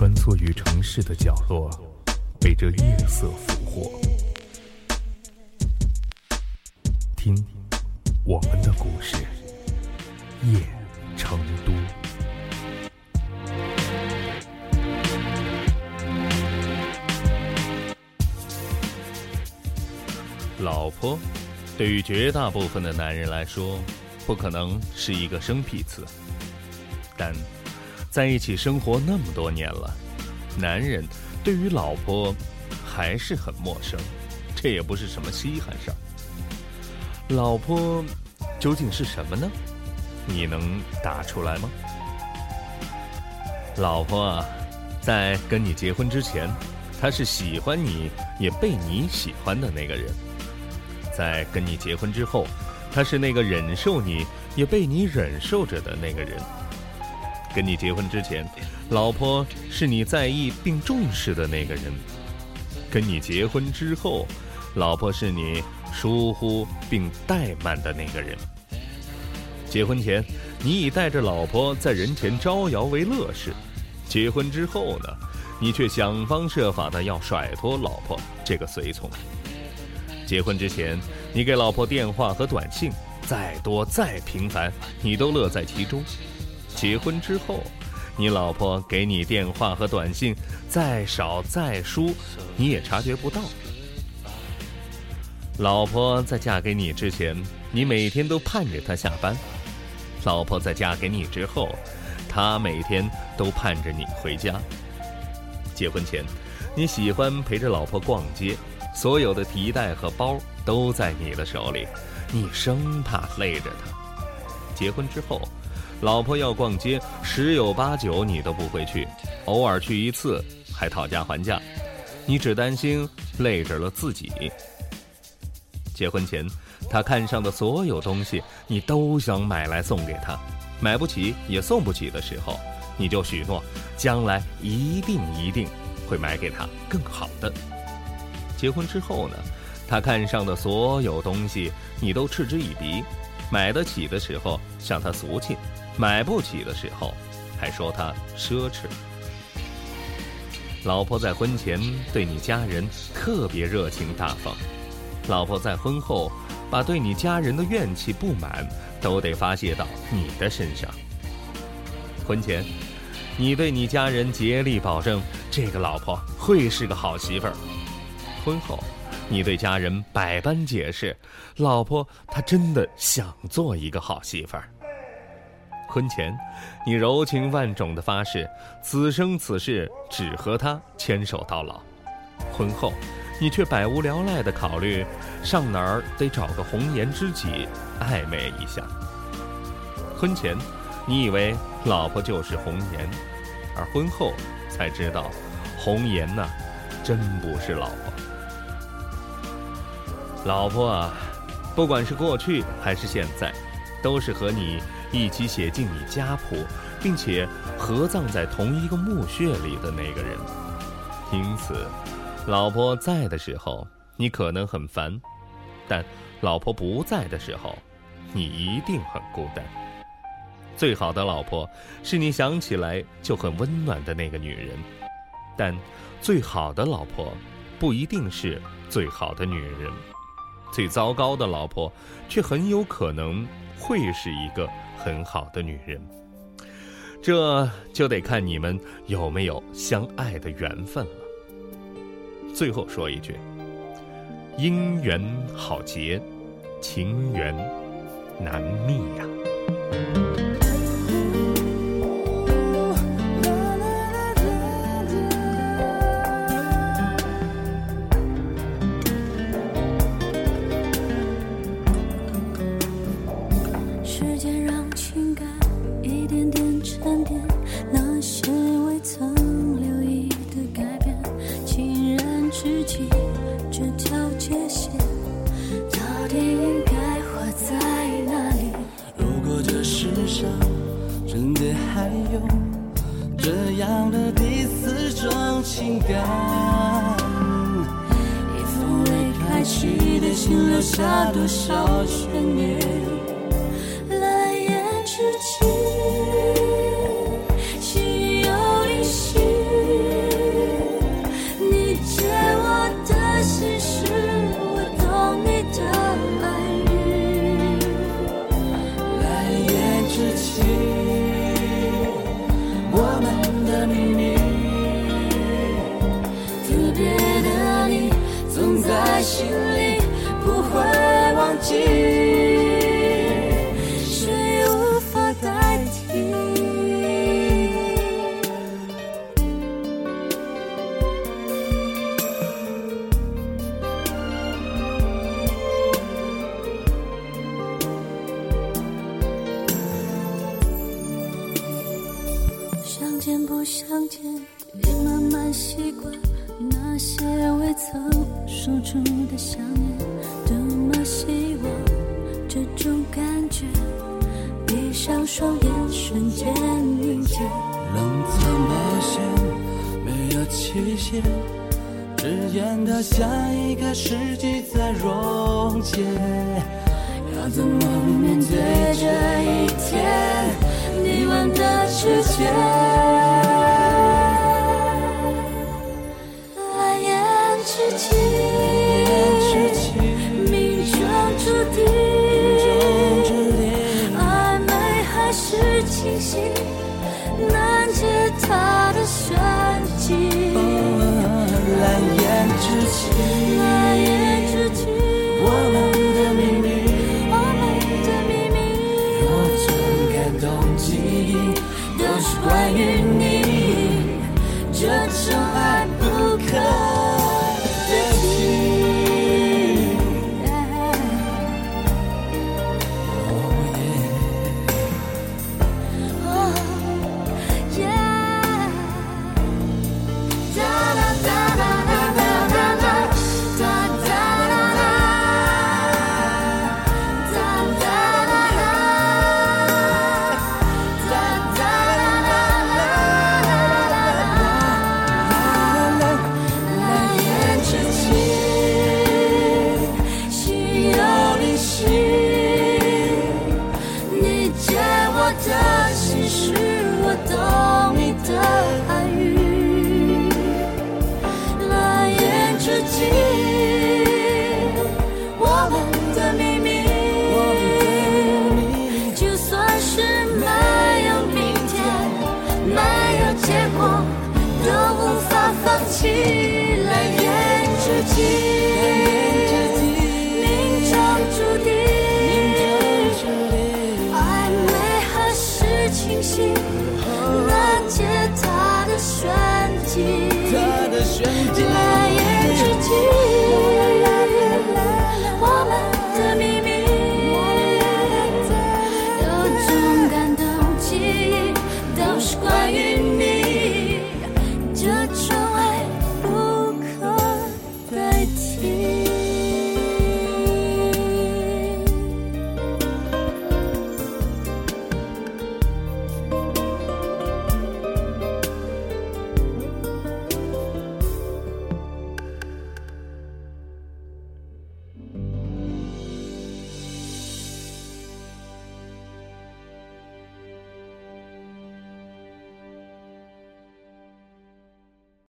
穿梭于城市的角落，被这夜色俘获。听，我们的故事，夜成都。老婆，对于绝大部分的男人来说，不可能是一个生僻词。但，在一起生活那么多年了，男人对于老婆还是很陌生，这也不是什么稀罕事儿。老婆究竟是什么呢？你能答出来吗？老婆，在跟你结婚之前，她是喜欢你也被你喜欢的那个人。在跟你结婚之后，他是那个忍受你也被你忍受着的那个人。跟你结婚之前，老婆是你在意并重视的那个人。跟你结婚之后，老婆是你疏忽并怠慢的那个人。结婚前，你以带着老婆在人前招摇为乐事；结婚之后呢，你却想方设法的要甩脱老婆这个随从。结婚之前，你给老婆电话和短信，再多再频繁，你都乐在其中；结婚之后，你老婆给你电话和短信再少再疏，你也察觉不到。老婆在嫁给你之前，你每天都盼着她下班；老婆在嫁给你之后，她每天都盼着你回家。结婚前，你喜欢陪着老婆逛街。所有的提袋和包都在你的手里，你生怕累着她。结婚之后，老婆要逛街，十有八九你都不会去，偶尔去一次还讨价还价，你只担心累着了自己。结婚前，他看上的所有东西，你都想买来送给他，买不起也送不起的时候，你就许诺，将来一定一定会买给他更好的。结婚之后呢，他看上的所有东西，你都嗤之以鼻；买得起的时候向他俗气，买不起的时候还说他奢侈。老婆在婚前对你家人特别热情大方，老婆在婚后把对你家人的怨气不满都得发泄到你的身上。婚前，你对你家人竭力保证这个老婆会是个好媳妇儿。婚后，你对家人百般解释，老婆她真的想做一个好媳妇儿。婚前，你柔情万种的发誓，此生此世只和她牵手到老。婚后，你却百无聊赖的考虑，上哪儿得找个红颜知己暧昧一下。婚前，你以为老婆就是红颜，而婚后才知道，红颜呐，真不是老婆。老婆啊，不管是过去还是现在，都是和你一起写进你家谱，并且合葬在同一个墓穴里的那个人。因此，老婆在的时候，你可能很烦；但老婆不在的时候，你一定很孤单。最好的老婆，是你想起来就很温暖的那个女人；但最好的老婆，不一定是最好的女人。最糟糕的老婆，却很有可能会是一个很好的女人。这就得看你们有没有相爱的缘分了。最后说一句：姻缘好结，情缘难觅呀。真的还有这样的第四种情感，一封未开启的信，留下多少悬念？是无法代替，想见不想见，也慢慢习惯那些未曾说出的想念。这种感觉，闭上双眼，瞬间凝结。冷藏保鲜，没有期限，只愿它下一个世纪再溶解。要怎么面对这一天？你问的直觉，来言之际，清晰，难解它的暗语。蓝颜知己，我们的秘密。就算是没有明天，没有结果，都无法放弃。蓝颜知己，命中注定，暧昧还是清醒，拦截他的玄机。